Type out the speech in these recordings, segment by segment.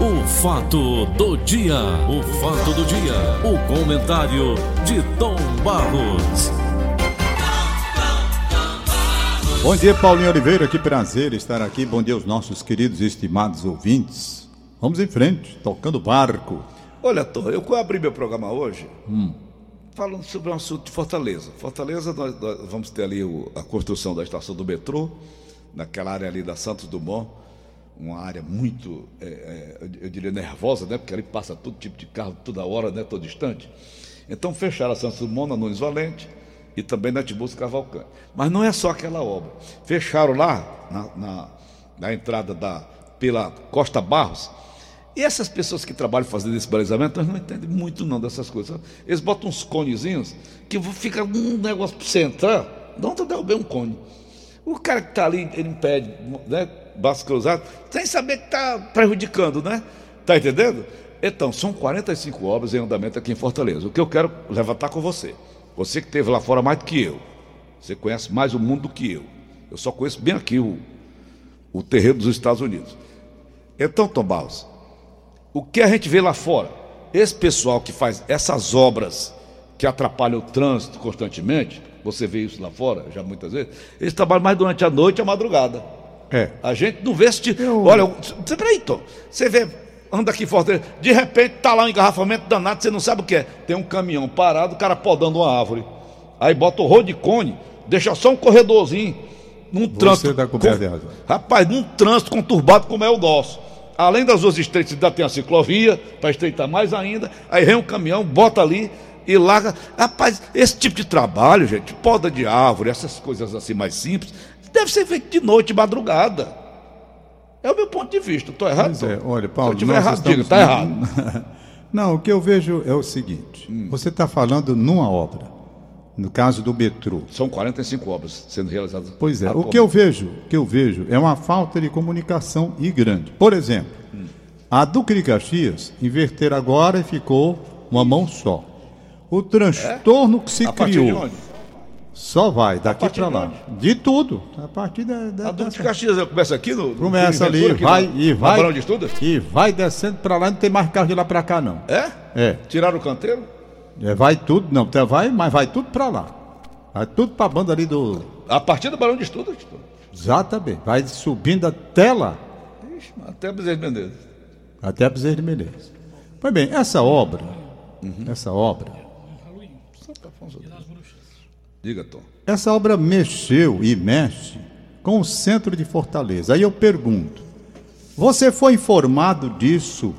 O fato do dia, o fato do dia, o comentário de Tom Barros. Bom dia, Paulinho Oliveira, que prazer estar aqui. Bom dia aos nossos queridos e estimados ouvintes. Vamos em frente, tocando barco. Olha, Tom, eu abri meu programa hoje hum. falando sobre um assunto de Fortaleza. Fortaleza, nós, nós vamos ter ali o, a construção da estação do metrô, naquela área ali da Santos Dumont, uma área muito, é, é, eu diria, nervosa, né? Porque ali passa todo tipo de carro toda hora, né? Todo distante. Então fecharam a Santos Dumont, na Nunes Valente e também na Tiburcio Cavalcante. Mas não é só aquela obra. Fecharam lá, na, na, na entrada da, pela Costa Barros, e essas pessoas que trabalham fazendo esse balizamento, nós não entendem muito não dessas coisas. Eles botam uns conezinhos que fica um negócio para você entrar, onde eu derrubei um cone. O cara que está ali, ele impede, né, braço cruzado, sem saber que está prejudicando, né? Está entendendo? Então, são 45 obras em andamento aqui em Fortaleza. O que eu quero levantar com você. Você que esteve lá fora mais do que eu. Você conhece mais o mundo do que eu. Eu só conheço bem aqui o, o terreno dos Estados Unidos. Então, Tom Barros, o que a gente vê lá fora? Esse pessoal que faz essas obras que atrapalham o trânsito constantemente, você vê isso lá fora já muitas vezes, eles trabalham mais durante a noite e a madrugada. É. A gente não vê esse tipo. Eu... Olha, você, peraí, Tom, você vê, anda aqui forte, de repente tá lá um engarrafamento danado, você não sabe o que é. Tem um caminhão parado, o cara podando uma árvore. Aí bota o rolo de cone, deixa só um corredorzinho, num você trânsito. Tá com... Rapaz, num trânsito conturbado como é o nosso. Além das ruas estreitas, ainda tem a ciclovia, para estreitar mais ainda. Aí vem um caminhão, bota ali e larga. Rapaz, esse tipo de trabalho, gente, poda de árvore, essas coisas assim mais simples, deve ser feito de noite, de madrugada. É o meu ponto de vista. Estou errado? Pois é, olha, Paulo. Se eu estiver errado, diga, está errado. Não, o que eu vejo é o seguinte: hum. você está falando numa obra. No caso do metrô. São 45 obras sendo realizadas. Pois é. O que eu vejo, que eu vejo é uma falta de comunicação e grande. Por exemplo, hum. a Duque de Caxias inverter agora e ficou uma mão só. O transtorno é? que se criou. Só vai, daqui para lá. De, de, tudo. A partir da. da a Duque de Caxias começa aqui no. Começa ali, vai no, e vai. De e vai descendo para lá, não tem mais carro de lá para cá, não. É? É. Tiraram o canteiro? É, vai tudo, não, vai, mas vai tudo para lá. Vai tudo para a banda ali do. A partir do Barão de Estudo? Exatamente. Vai subindo até lá. Ixi, até Bezerra de Menezes. Até Bezerra de Menezes. Pois bem, essa obra, uhum. essa obra. Diga, Tom. Essa obra mexeu e mexe com o centro de Fortaleza. Aí eu pergunto: você foi informado disso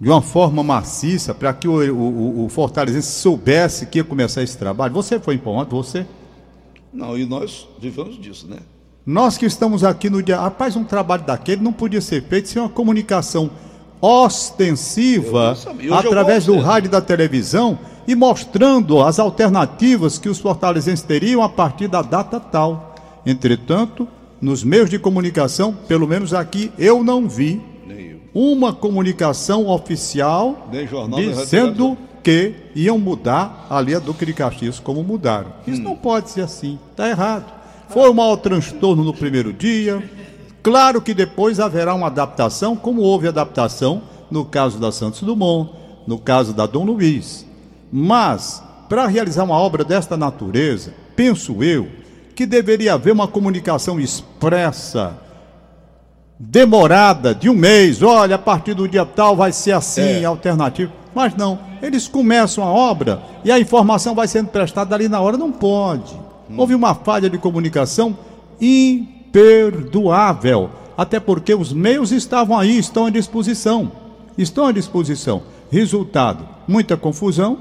de uma forma maciça para que o, o, o, Fortalezense soubesse que ia começar esse trabalho? Você foi informado? Você? Não, e nós vivemos disso, né? Nós que estamos aqui no dia. Rapaz, um trabalho daquele não podia ser feito sem uma comunicação ostensiva através do rádio e da televisão e mostrando as alternativas que os fortalezenses teriam a partir da data tal. Entretanto, nos meios de comunicação, pelo menos aqui, eu não vi uma comunicação oficial dizendo que iam mudar ali a Duque de Caxias como mudaram. Isso hum. não pode ser assim, está errado. Foi um mau transtorno no primeiro dia. Claro que depois haverá uma adaptação, como houve adaptação no caso da Santos Dumont, no caso da Dom Luiz. Mas, para realizar uma obra desta natureza, penso eu que deveria haver uma comunicação expressa demorada de um mês, olha, a partir do dia tal vai ser assim, é. alternativo. Mas não, eles começam a obra e a informação vai sendo prestada ali na hora, não pode. Hum. Houve uma falha de comunicação imperdoável, até porque os meios estavam aí, estão à disposição. Estão à disposição. Resultado: muita confusão,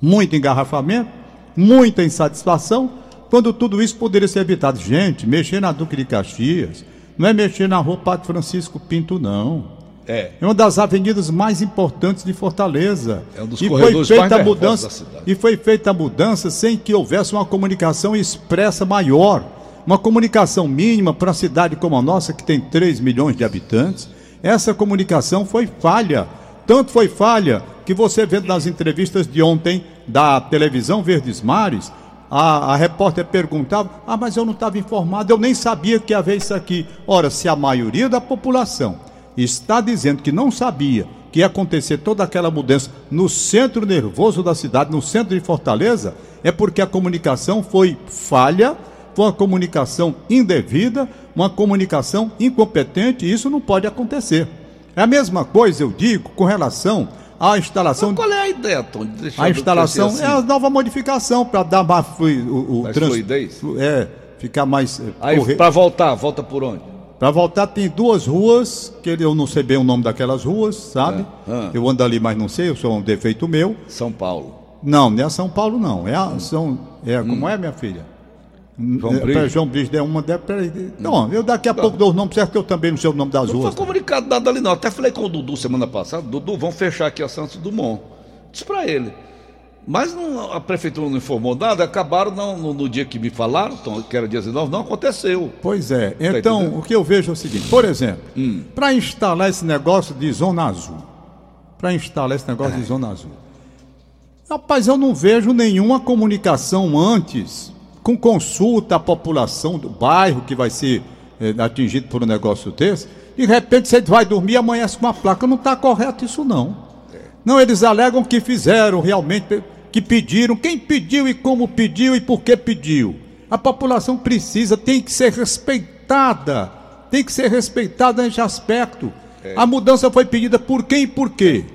muito engarrafamento, muita insatisfação, quando tudo isso poderia ser evitado. Gente, mexer na Duque de Caxias, não é mexer na rua Padre Francisco Pinto, não. É. é uma das avenidas mais importantes de Fortaleza. É um dos e foi feita a mudança E foi feita a mudança sem que houvesse uma comunicação expressa maior. Uma comunicação mínima para uma cidade como a nossa, que tem 3 milhões de habitantes. Essa comunicação foi falha. Tanto foi falha que você vendo nas entrevistas de ontem da televisão Verdes Mares, a, a repórter perguntava: Ah, mas eu não estava informado, eu nem sabia que havia isso aqui. Ora, se a maioria da população está dizendo que não sabia que ia acontecer toda aquela mudança no centro nervoso da cidade, no centro de Fortaleza, é porque a comunicação foi falha, foi uma comunicação indevida, uma comunicação incompetente, e isso não pode acontecer. É a mesma coisa, eu digo, com relação à instalação. Mas qual é a ideia, Tom? A instalação assim. é a nova modificação para dar mais, o, o mais trans, fluidez? É, ficar mais. Eh, Aí, para voltar, volta por onde? Para voltar tem duas ruas, que eu não sei bem o nome daquelas ruas, sabe? É. Ah. Eu ando ali, mas não sei, eu sou um defeito meu. São Paulo. Não, não é São Paulo não. É a, hum. São, é, como hum. é, minha filha? João é, Brito. João Brito é uma. Peraí. Não, eu daqui a não. pouco dou os nomes certo que eu também não sei o nome das não ruas. Não foi comunicado nada ali não. Até falei com o Dudu semana passada. Dudu, vão fechar aqui a Santos Dumont. Disse para ele. Mas não, a prefeitura não informou nada, acabaram não, no, no, dia que me falaram, então, que era dia 19, não aconteceu. Pois é. Tá então, o que eu vejo é o seguinte: por exemplo, hum. para instalar esse negócio de zona azul, para instalar esse negócio é. de zona azul, rapaz, eu não vejo nenhuma comunicação antes, com consulta à população do bairro que vai ser é, atingido por um negócio desse. De repente você vai dormir e amanhece com uma placa. Não está correto isso, não. Não, eles alegam que fizeram realmente que pediram, quem pediu e como pediu e por que pediu. A população precisa, tem que ser respeitada, tem que ser respeitada nesse aspecto. É. A mudança foi pedida por quem e por quê?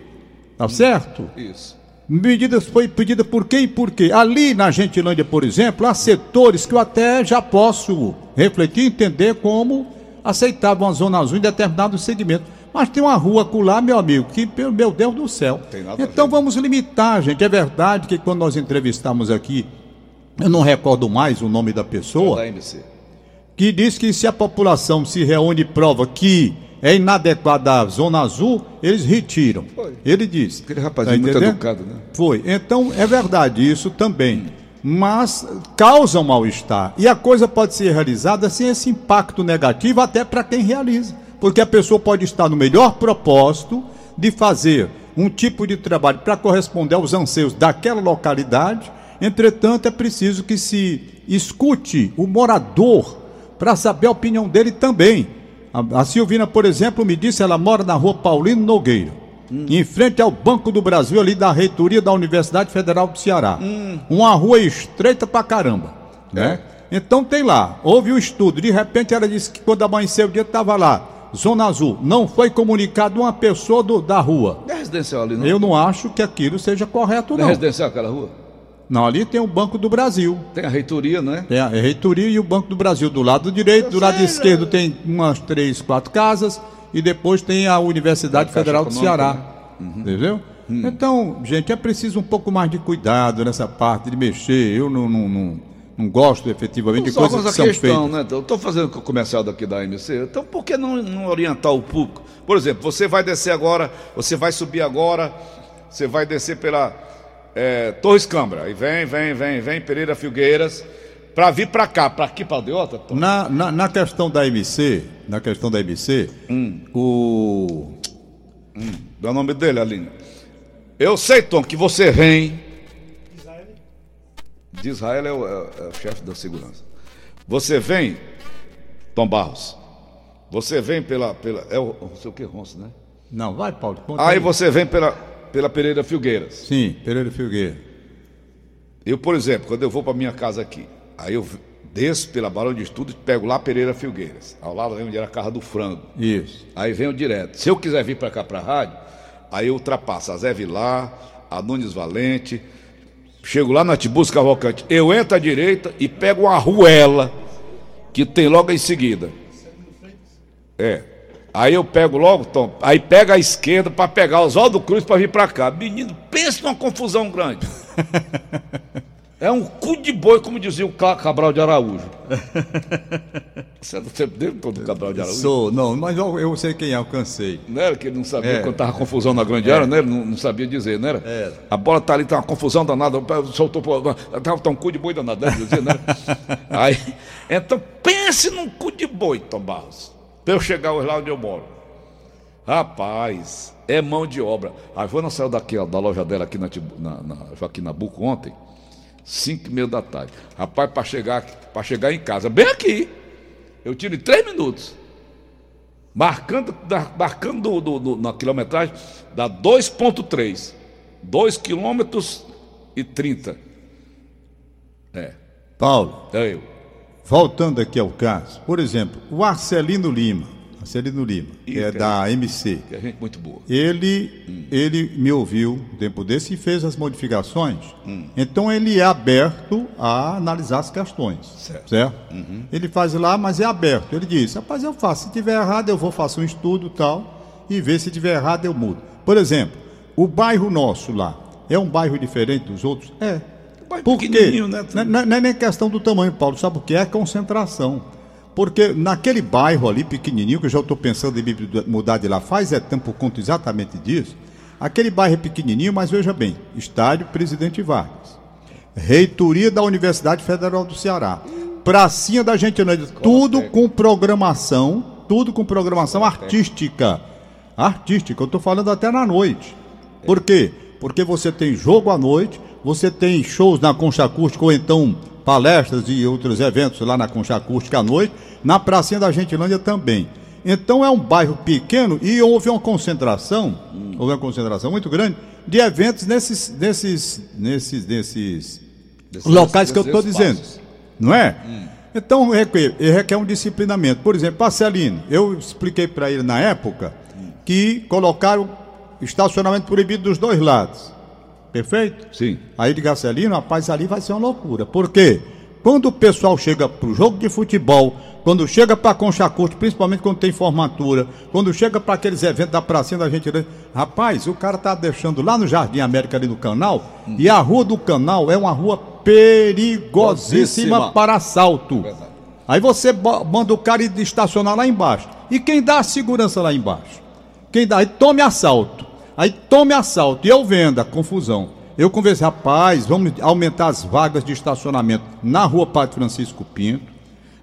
Tá certo? Isso. Medidas foi pedida por quem e por quê? Ali na Gentilândia, por exemplo, há setores que eu até já posso refletir e entender como aceitavam a Zona Azul em determinado segmento. Mas tem uma rua lá, meu amigo, que, meu Deus do céu. então vamos limitar, gente. É verdade que quando nós entrevistamos aqui, eu não recordo mais o nome da pessoa, que diz que se a população se reúne e prova que é inadequada a zona azul, eles retiram. Foi. Ele disse. Aquele rapazinho tá muito educado, né? Foi. Então é verdade isso também. Mas causa um mal-estar. E a coisa pode ser realizada sem esse impacto negativo até para quem realiza porque a pessoa pode estar no melhor propósito de fazer um tipo de trabalho para corresponder aos anseios daquela localidade, entretanto, é preciso que se escute o morador para saber a opinião dele também. A, a Silvina, por exemplo, me disse, ela mora na rua Paulino Nogueira. Hum. Em frente ao Banco do Brasil, ali da reitoria da Universidade Federal do Ceará. Hum. Uma rua estreita pra caramba. É. Né? Então tem lá, houve o um estudo. De repente ela disse que quando amanheceu o dia estava lá Zona Azul, não foi comunicado uma pessoa do, da rua. É residencial ali, não? Eu não acho que aquilo seja correto, não. É residencial aquela rua? Não, ali tem o Banco do Brasil. Tem a reitoria, né? Tem a reitoria e o Banco do Brasil. Do lado direito, Eu do lado esquerdo tem umas três, quatro casas e depois tem a Universidade a Federal do Ceará. Né? Uhum. Entendeu? Hum. Então, gente, é preciso um pouco mais de cuidado nessa parte de mexer. Eu não, não, não não gosto efetivamente não de coisas que são questão, feitas. Né? Eu estou fazendo o comercial daqui da AMC, então por que não, não orientar o público? Por exemplo, você vai descer agora, você vai subir agora, você vai descer pela é, Torres Câmara, e vem, vem, vem, vem, Pereira Filgueiras, para vir para cá, para aqui, para Aldeota? Na, na, na, questão da MC, na questão da MC, hum. o... Hum, dá o nome dele, Aline. Eu sei, Tom, que você vem de Israel é o, é, é o chefe da segurança. Você vem, Tom Barros, você vem pela. pela é o não sei o que, Ronço, né? Não, vai, Paulo. Aí, aí você vem pela, pela Pereira Filgueiras. Sim, Pereira Filgueira. Eu, por exemplo, quando eu vou para minha casa aqui, aí eu desço pela Barão de Estudo e pego lá Pereira Filgueiras. Ao lado onde era a Carra do Frango. Isso. Aí venho direto. Se eu quiser vir para cá para a rádio, aí eu ultrapasso a Zé Vilar, a Nunes Valente, Chego lá na Tibus Cavalcante, eu entro à direita e pego uma ruela que tem logo em seguida. É. Aí eu pego logo, Tom, aí pega a esquerda para pegar Oswaldo Cruz para vir para cá. Menino, pensa numa confusão grande. É um cu de boi, como dizia o Cabral de Araújo. Você é do tempo dele, todo Cabral de Araújo? Sou, não, mas eu, eu sei quem é, alcancei. Não era que ele não sabia é. quando estava confusão na grande é. área, né? Ele não, não, sabia dizer, não era? É. A bola tá ali, tá uma confusão danada, soltou, tava tá um cu de boi danado, né? Dizia, né? Aí, então pense num cu de boi, Tom Barros, para eu chegar hoje lá onde eu moro. Rapaz, é mão de obra. A Ivana saiu daqui, ó, da loja dela aqui na, na, na Joaquim Nabuco ontem. 5 e meia da tarde. Rapaz, para chegar, chegar em casa, bem aqui, eu tiro em três minutos. Marcando, marcando do, do, do, na quilometragem, dá 2,3. 2 quilômetros e 30. É. Paulo. É eu. Voltando aqui ao caso, por exemplo, o Arcelino Lima Marcelino Lima, que é da MC. Que é gente muito boa. Ele, hum. ele me ouviu um tempo desse e fez as modificações. Hum. Então ele é aberto a analisar as questões. Certo. certo? Uhum. Ele faz lá, mas é aberto. Ele diz: rapaz, eu faço. Se tiver errado, eu vou fazer um estudo tal e ver se tiver errado, eu mudo. Por exemplo, o bairro nosso lá é um bairro diferente dos outros? É. Por quê? Né? Não, não é nem questão do tamanho, Paulo. Sabe o que é? É concentração. Porque naquele bairro ali pequenininho, que eu já estou pensando em me mudar de lá faz é tempo, conto exatamente disso. Aquele bairro é pequenininho, mas veja bem: Estádio Presidente Vargas, Reitoria da Universidade Federal do Ceará, Pracinha da Gentilândia, tudo com programação, tudo com programação artística. Artística, eu estou falando até na noite. Por quê? Porque você tem jogo à noite, você tem shows na Concha Acústica ou então palestras e outros eventos lá na Concha Acústica à noite, na Pracinha da Gentilândia também. Então é um bairro pequeno e houve uma concentração, hum. houve uma concentração muito grande de eventos nesses, nesses, nesses, nesses locais que eu estou dizendo. Não é? Hum. Então requer, requer um disciplinamento. Por exemplo, Marcelino, eu expliquei para ele na época hum. que colocaram estacionamento proibido dos dois lados. Perfeito? Sim. Aí de Gacelino, rapaz, ali vai ser uma loucura. Por quê? Quando o pessoal chega para o jogo de futebol, quando chega para Concha Curte, principalmente quando tem formatura, quando chega para aqueles eventos da pracinha da gente, rapaz, o cara tá deixando lá no Jardim América ali no canal, hum. e a rua do canal é uma rua perigosíssima para assalto. Aí você manda o cara estacionar lá embaixo. E quem dá a segurança lá embaixo? Quem dá? Aí tome assalto. Aí tome assalto. E eu vendo a confusão. Eu conversei, rapaz, vamos aumentar as vagas de estacionamento na rua Padre Francisco Pinto,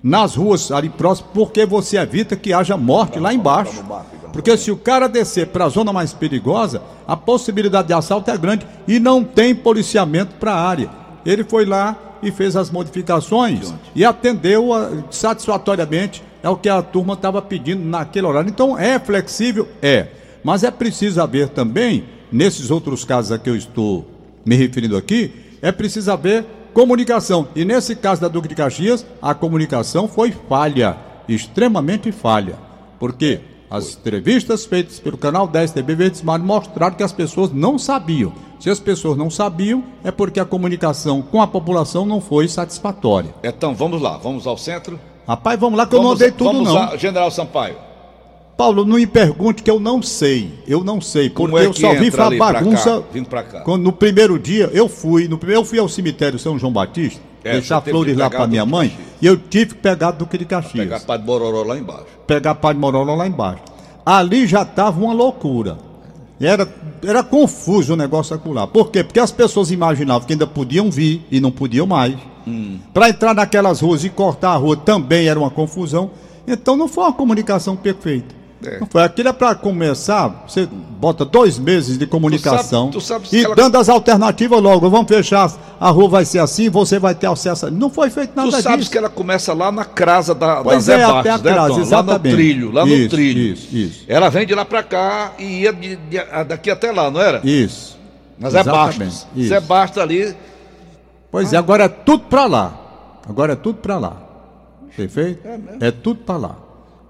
nas ruas ali próximas, porque você evita que haja morte lá embaixo. Porque se o cara descer para a zona mais perigosa, a possibilidade de assalto é grande e não tem policiamento para a área. Ele foi lá e fez as modificações e atendeu a, satisfatoriamente ao que a turma estava pedindo naquele horário. Então é flexível? É. Mas é preciso haver também, nesses outros casos a que eu estou me referindo aqui, é preciso haver comunicação. E nesse caso da Duque de Caxias, a comunicação foi falha, extremamente falha. Porque as entrevistas feitas pelo canal 10 TV Verdes Mar mostraram que as pessoas não sabiam. Se as pessoas não sabiam, é porque a comunicação com a população não foi satisfatória. Então, vamos lá, vamos ao centro. Rapaz, vamos lá que vamos, eu não dei tudo vamos não. Lá, General Sampaio. Paulo, não me pergunte que eu não sei. Eu não sei, porque é eu só vi a bagunça. Pra cá, cá. No primeiro dia, eu fui, no primeiro, eu fui ao cemitério São João Batista, é, deixar flores lá para minha mãe, e eu tive que pegar Duque de Caxias. Pegar Padre Mororó lá embaixo. Pegar Padre Mororó lá embaixo. Ali já estava uma loucura. Era, era confuso o negócio acular. Por quê? Porque as pessoas imaginavam que ainda podiam vir e não podiam mais. Hum. Para entrar naquelas ruas e cortar a rua também era uma confusão. Então não foi uma comunicação perfeita. É. Não foi. Aquilo é para começar, você bota dois meses de comunicação tu sabe, tu sabe e ela... dando as alternativas logo. Vamos fechar, a rua vai ser assim, você vai ter acesso. Não foi feito nada disso. Tu sabes que ela começa lá na crasa da, pois da é, Zé até a né, crasa, Lá no trilho, lá isso, no trilho. Isso, isso. Ela vem de lá para cá e ia de, de, daqui até lá, não era? Isso. Mas é Bastos. Zé Bastos ali. Pois ah. é, agora é tudo para lá. Agora é tudo para lá. Perfeito? É, é tudo para lá.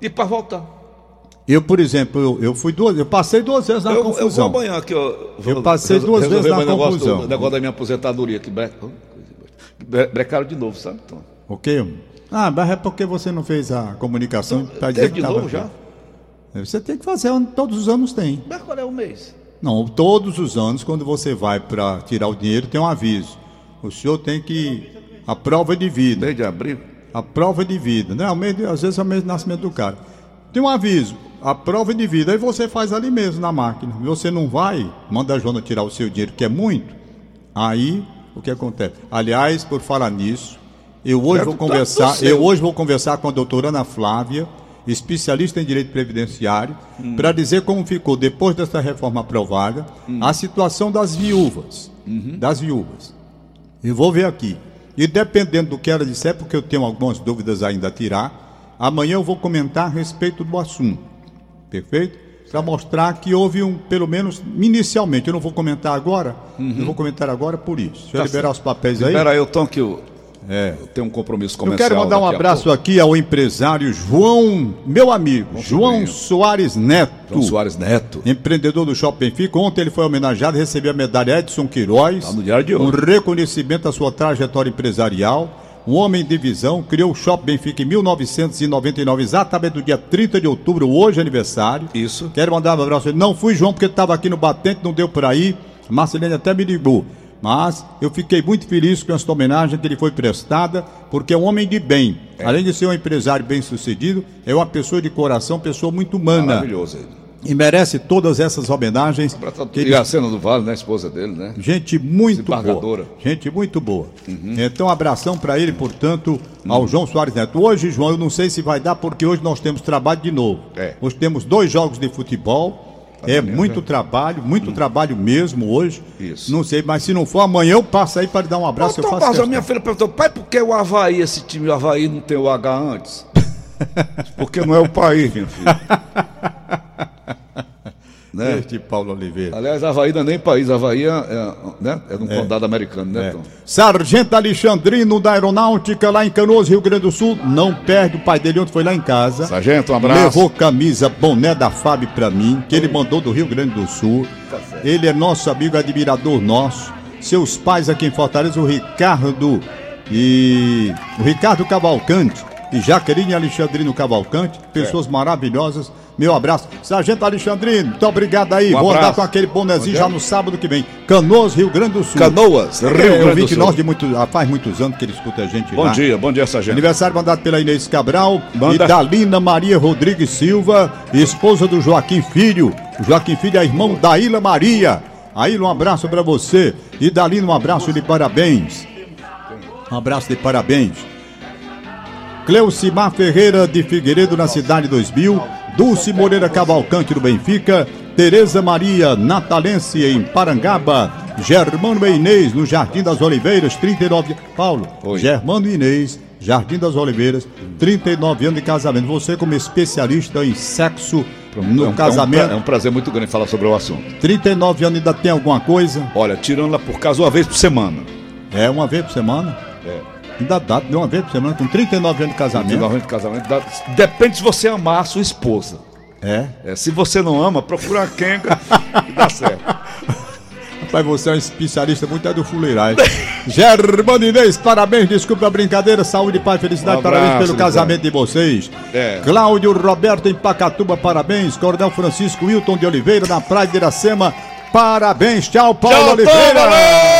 E para voltar? Eu, por exemplo, eu, eu fui duas, eu passei duas vezes na eu, confusão. Eu vou amanhã aqui, eu, eu passei duas vezes na negócio, confusão. O negócio da minha aposentadoria aqui, brecaram de novo, sabe, Tom? Ok. Ah, mas é porque você não fez a comunicação para dizer de novo já? Você tem que fazer, todos os anos tem. Mas qual é o mês? Não, todos os anos, quando você vai para tirar o dinheiro, tem um aviso. O senhor tem que. A prova de vida. Mês de abril? A prova de vida. Né? Às vezes é o mês de nascimento do cara. Tem um aviso a prova de vida. Aí você faz ali mesmo na máquina. Você não vai, manda a Joana tirar o seu dinheiro, que é muito. Aí, o que acontece? Aliás, por falar nisso, eu hoje vou conversar, eu hoje vou conversar com a doutora Ana Flávia, especialista em direito previdenciário, hum. para dizer como ficou depois dessa reforma aprovada hum. a situação das viúvas, uhum. das viúvas. E vou ver aqui. E dependendo do que ela disser, porque eu tenho algumas dúvidas ainda a tirar, amanhã eu vou comentar a respeito do assunto. Perfeito? Para mostrar que houve um, pelo menos inicialmente, eu não vou comentar agora, uhum. eu vou comentar agora por isso. Deixa tá eu liberar certo. os papéis aí. Libera aí, Tom, que o é. Tem um compromisso comercial. Eu quero mandar um abraço aqui ao empresário João, meu amigo, João Soares Neto. João Soares Neto. Empreendedor do Shopping Benfica. Ontem ele foi homenageado e recebeu a medalha Edson Queiroz. Tá no diário de hoje. Um reconhecimento à sua trajetória empresarial. Um homem de visão, criou o Shopping Benfica em 1999, exatamente no dia 30 de outubro, hoje aniversário. Isso. Quero mandar um abraço. Não fui João porque estava aqui no batente, não deu por aí. Marcelene até me ligou. Mas eu fiquei muito feliz com esta homenagem que ele foi prestada, porque é um homem de bem. É. Além de ser um empresário bem sucedido, é uma pessoa de coração, pessoa muito humana. Maravilhoso ele. E merece todas essas homenagens. Que ele... E a cena do Vale, né? A esposa dele, né? Gente muito boa. Gente muito boa. Uhum. Então, abração para ele, portanto, ao uhum. João Soares Neto. Hoje, João, eu não sei se vai dar, porque hoje nós temos trabalho de novo. É. Hoje temos dois jogos de futebol é muito trabalho, muito hum. trabalho mesmo hoje. Isso. Não sei, mas se não for amanhã eu passo aí para dar um abraço. Não, eu faço a minha filha perguntou, pai, por que o Havaí, esse time do Havaí não tem o H antes? Porque não é o país, minha filha. né? Este Paulo Oliveira. Aliás, Havaí não é nem país, Havaí é, é, né? é um é. condado americano, né, é. Tom? Sargento Alexandrino da Aeronáutica, lá em Canoas, Rio Grande do Sul, não perde o pai dele ontem foi lá em casa. Sargento, um abraço. Levou camisa, boné da FAB pra mim, que ele mandou do Rio Grande do Sul. Tá ele é nosso amigo, admirador nosso. Seus pais aqui em Fortaleza, o Ricardo e o Ricardo Cavalcante e Jaqueline Alexandrino Cavalcante, pessoas maravilhosas. Meu abraço. Sargento Alexandrino, muito obrigado aí. Um Vou andar com aquele bonezinho já no sábado que vem. Canoas, Rio Grande do Sul. Canoas, Rio Grande do Sul. Nós de muito, faz muitos anos que ele escuta a gente Bom lá. dia, bom dia, Sargento. Aniversário mandado pela Inês Cabral Manda. e Dalina Maria Rodrigues Silva, esposa do Joaquim Filho. Joaquim Filho é irmão da Ilha Maria. Aí um abraço para você. E Dalina, um abraço de parabéns. Um abraço de parabéns. Cleucimar Ferreira de Figueiredo na cidade 2000, Dulce Moreira Cavalcante do Benfica, Tereza Maria Natalense em Parangaba, Germano e Inês no Jardim das Oliveiras, 39 Paulo, Oi. Germano e Inês, Jardim das Oliveiras, 39 anos de casamento. Você como especialista em sexo no é um, casamento. É um, é um, prazer muito grande falar sobre o assunto. 39 anos ainda tem alguma coisa? Olha, tirando lá por casa uma vez por semana. É, uma vez por semana? É. Ainda dá de uma vez por semana, com 39 anos de casamento. 39 anos de casamento. Dá, depende se você amar a sua esposa. É? é se você não ama, procura quem e dá certo. Rapaz, você é um especialista muito é do fuleirais. Germano Inês, parabéns, desculpa a brincadeira, saúde, paz, felicidade, um abraço, parabéns pelo casamento de vocês. É. Cláudio Roberto em Pacatuba, parabéns. Coronel Francisco Wilton de Oliveira, na Praia de Iracema, parabéns. Tchau, Paulo Tchau, Oliveira. Tom, o